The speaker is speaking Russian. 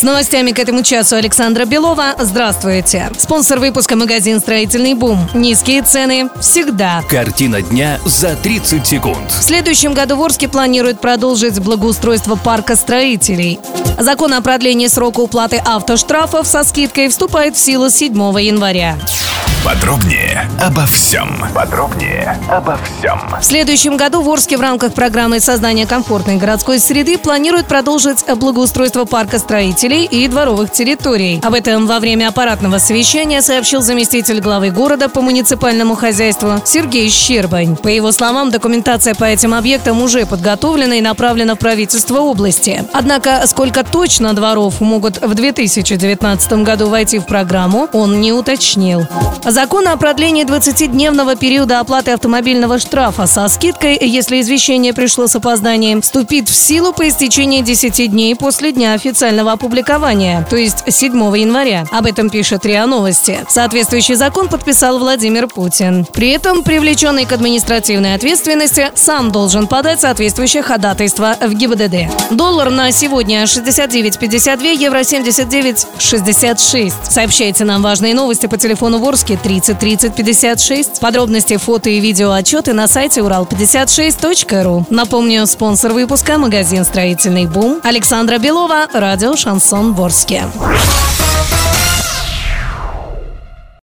С новостями к этому часу Александра Белова. Здравствуйте. Спонсор выпуска магазин «Строительный бум». Низкие цены всегда. Картина дня за 30 секунд. В следующем году в Орске планируют продолжить благоустройство парка строителей. Закон о продлении срока уплаты автоштрафов со скидкой вступает в силу с 7 января. Подробнее обо всем. Подробнее обо всем. В следующем году в Орске в рамках программы создания комфортной городской среды планируют продолжить благоустройство парка строителей и дворовых территорий. Об этом во время аппаратного совещания сообщил заместитель главы города по муниципальному хозяйству Сергей Щербань. По его словам, документация по этим объектам уже подготовлена и направлена в правительство области. Однако, сколько точно дворов могут в 2019 году войти в программу, он не уточнил. Закон о продлении 20-дневного периода оплаты автомобильного штрафа со скидкой, если извещение пришло с опозданием, вступит в силу по истечении 10 дней после дня официального опубликования, то есть 7 января. Об этом пишет РИА Новости. Соответствующий закон подписал Владимир Путин. При этом привлеченный к административной ответственности сам должен подать соответствующее ходатайство в ГИБДД. Доллар на сегодня 69.52, евро 79.66. Сообщайте нам важные новости по телефону Ворске 30 30 56. Подробности, фото и видео отчеты на сайте урал56.ру. Напомню, спонсор выпуска – магазин «Строительный бум». Александра Белова, радио «Шансон Ворске».